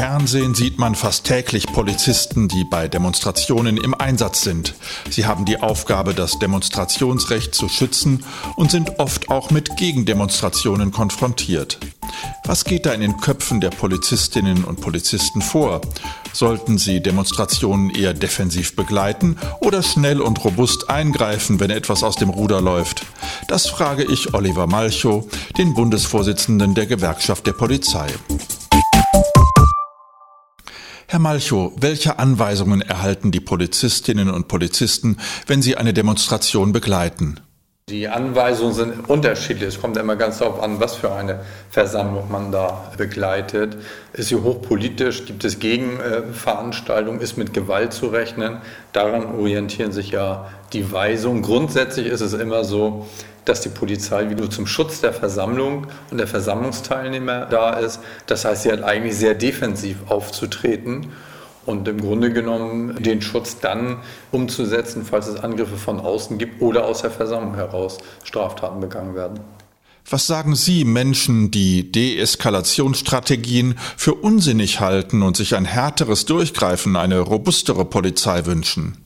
Fernsehen sieht man fast täglich Polizisten, die bei Demonstrationen im Einsatz sind. Sie haben die Aufgabe, das Demonstrationsrecht zu schützen und sind oft auch mit Gegendemonstrationen konfrontiert. Was geht da in den Köpfen der Polizistinnen und Polizisten vor? Sollten sie Demonstrationen eher defensiv begleiten oder schnell und robust eingreifen, wenn etwas aus dem Ruder läuft? Das frage ich Oliver Malchow, den Bundesvorsitzenden der Gewerkschaft der Polizei. Herr Malchow, welche Anweisungen erhalten die Polizistinnen und Polizisten, wenn sie eine Demonstration begleiten? Die Anweisungen sind unterschiedlich. Es kommt immer ganz darauf an, was für eine Versammlung man da begleitet. Ist sie hochpolitisch? Gibt es Gegenveranstaltungen? Ist mit Gewalt zu rechnen? Daran orientieren sich ja die Weisungen. Grundsätzlich ist es immer so, dass die Polizei wieder zum Schutz der Versammlung und der Versammlungsteilnehmer da ist. Das heißt, sie hat eigentlich sehr defensiv aufzutreten und im Grunde genommen den Schutz dann umzusetzen, falls es Angriffe von außen gibt oder aus der Versammlung heraus Straftaten begangen werden. Was sagen Sie Menschen, die Deeskalationsstrategien für unsinnig halten und sich ein härteres Durchgreifen, eine robustere Polizei wünschen?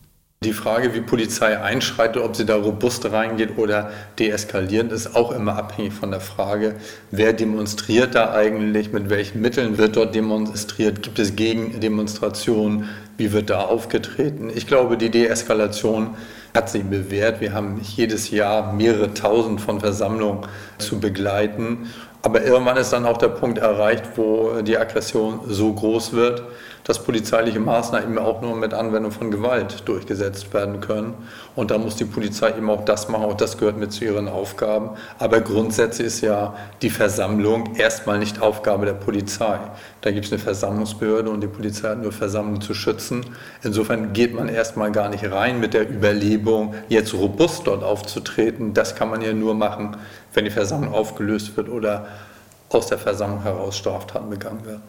Die Frage, wie Polizei einschreitet, ob sie da robust reingeht oder deeskalierend, ist auch immer abhängig von der Frage, wer demonstriert da eigentlich, mit welchen Mitteln wird dort demonstriert, gibt es Gegendemonstrationen, wie wird da aufgetreten. Ich glaube, die Deeskalation hat sich bewährt. Wir haben jedes Jahr mehrere tausend von Versammlungen zu begleiten. Aber irgendwann ist dann auch der Punkt erreicht, wo die Aggression so groß wird, dass polizeiliche Maßnahmen eben auch nur mit Anwendung von Gewalt durchgesetzt werden können. Und da muss die Polizei eben auch das machen, auch das gehört mit zu ihren Aufgaben. Aber grundsätzlich ist ja die Versammlung erstmal nicht Aufgabe der Polizei. Da gibt es eine Versammlungsbehörde und die Polizei hat nur Versammlungen zu schützen. Insofern geht man erstmal gar nicht rein mit der Überlegung, jetzt robust dort aufzutreten. Das kann man ja nur machen, wenn die Versammlung aufgelöst wird oder aus der Versammlung heraus Straftaten begangen werden.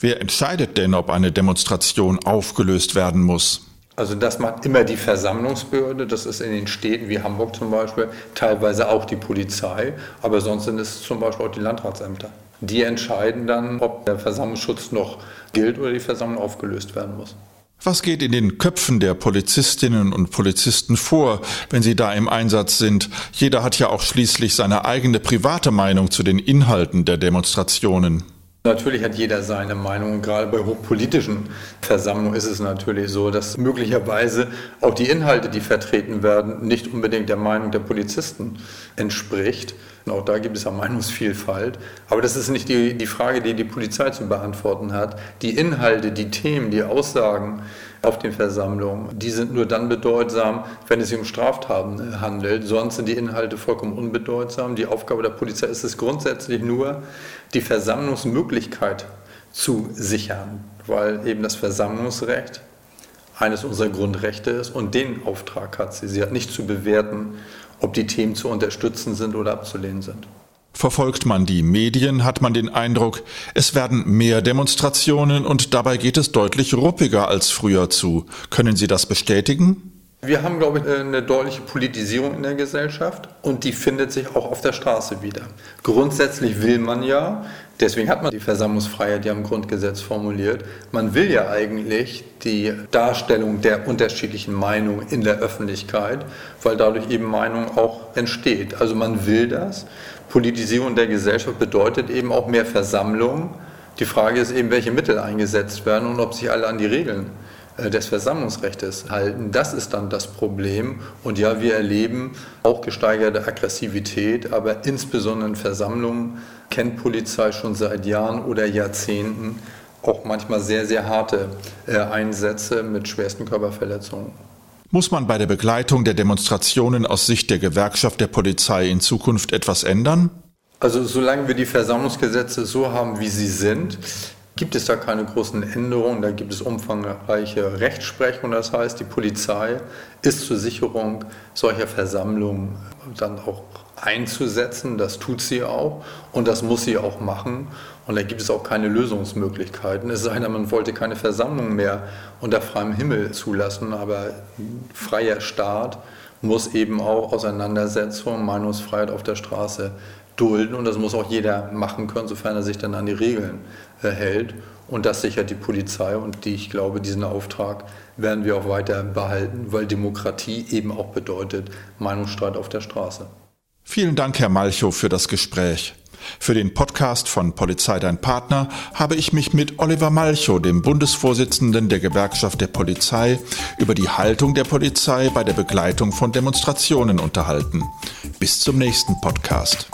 Wer entscheidet denn, ob eine Demonstration aufgelöst werden muss? Also das macht immer die Versammlungsbehörde, das ist in den Städten wie Hamburg zum Beispiel, teilweise auch die Polizei, aber sonst sind es zum Beispiel auch die Landratsämter. Die entscheiden dann, ob der Versammlungsschutz noch gilt oder die Versammlung aufgelöst werden muss. Was geht in den Köpfen der Polizistinnen und Polizisten vor, wenn sie da im Einsatz sind? Jeder hat ja auch schließlich seine eigene private Meinung zu den Inhalten der Demonstrationen. Natürlich hat jeder seine Meinung. Gerade bei hochpolitischen Versammlungen ist es natürlich so, dass möglicherweise auch die Inhalte, die vertreten werden, nicht unbedingt der Meinung der Polizisten entspricht. Und auch da gibt es ja Meinungsvielfalt. Aber das ist nicht die, die Frage, die die Polizei zu beantworten hat. Die Inhalte, die Themen, die Aussagen auf den Versammlungen, die sind nur dann bedeutsam, wenn es sich um Straftaten handelt. Sonst sind die Inhalte vollkommen unbedeutsam. Die Aufgabe der Polizei ist es grundsätzlich nur, die Versammlungsmöglichkeit zu sichern, weil eben das Versammlungsrecht eines unserer Grundrechte ist und den Auftrag hat sie. Sie hat nicht zu bewerten, ob die Themen zu unterstützen sind oder abzulehnen sind. Verfolgt man die Medien, hat man den Eindruck, es werden mehr Demonstrationen und dabei geht es deutlich ruppiger als früher zu. Können Sie das bestätigen? Wir haben, glaube ich, eine deutliche Politisierung in der Gesellschaft und die findet sich auch auf der Straße wieder. Grundsätzlich will man ja, deswegen hat man die Versammlungsfreiheit ja im Grundgesetz formuliert, man will ja eigentlich die Darstellung der unterschiedlichen Meinungen in der Öffentlichkeit, weil dadurch eben Meinung auch entsteht. Also man will das. Politisierung der Gesellschaft bedeutet eben auch mehr Versammlung. Die Frage ist eben, welche Mittel eingesetzt werden und ob sich alle an die Regeln äh, des Versammlungsrechts halten. Das ist dann das Problem. Und ja, wir erleben auch gesteigerte Aggressivität, aber insbesondere in Versammlungen kennt Polizei schon seit Jahren oder Jahrzehnten auch manchmal sehr, sehr harte äh, Einsätze mit schwersten Körperverletzungen. Muss man bei der Begleitung der Demonstrationen aus Sicht der Gewerkschaft der Polizei in Zukunft etwas ändern? Also solange wir die Versammlungsgesetze so haben, wie sie sind, gibt es da keine großen Änderungen. Da gibt es umfangreiche Rechtsprechung. Das heißt, die Polizei ist zur Sicherung solcher Versammlungen dann auch einzusetzen. Das tut sie auch und das muss sie auch machen. Und da gibt es auch keine Lösungsmöglichkeiten. Es sei denn, man wollte keine Versammlung mehr unter freiem Himmel zulassen, aber freier Staat muss eben auch Auseinandersetzungen, Meinungsfreiheit auf der Straße dulden und das muss auch jeder machen können, sofern er sich dann an die Regeln äh, hält. Und das sichert die Polizei und die, ich glaube, diesen Auftrag werden wir auch weiter behalten, weil Demokratie eben auch bedeutet Meinungsstreit auf der Straße. Vielen Dank, Herr Malchow, für das Gespräch. Für den Podcast von Polizei dein Partner habe ich mich mit Oliver Malchow, dem Bundesvorsitzenden der Gewerkschaft der Polizei, über die Haltung der Polizei bei der Begleitung von Demonstrationen unterhalten. Bis zum nächsten Podcast.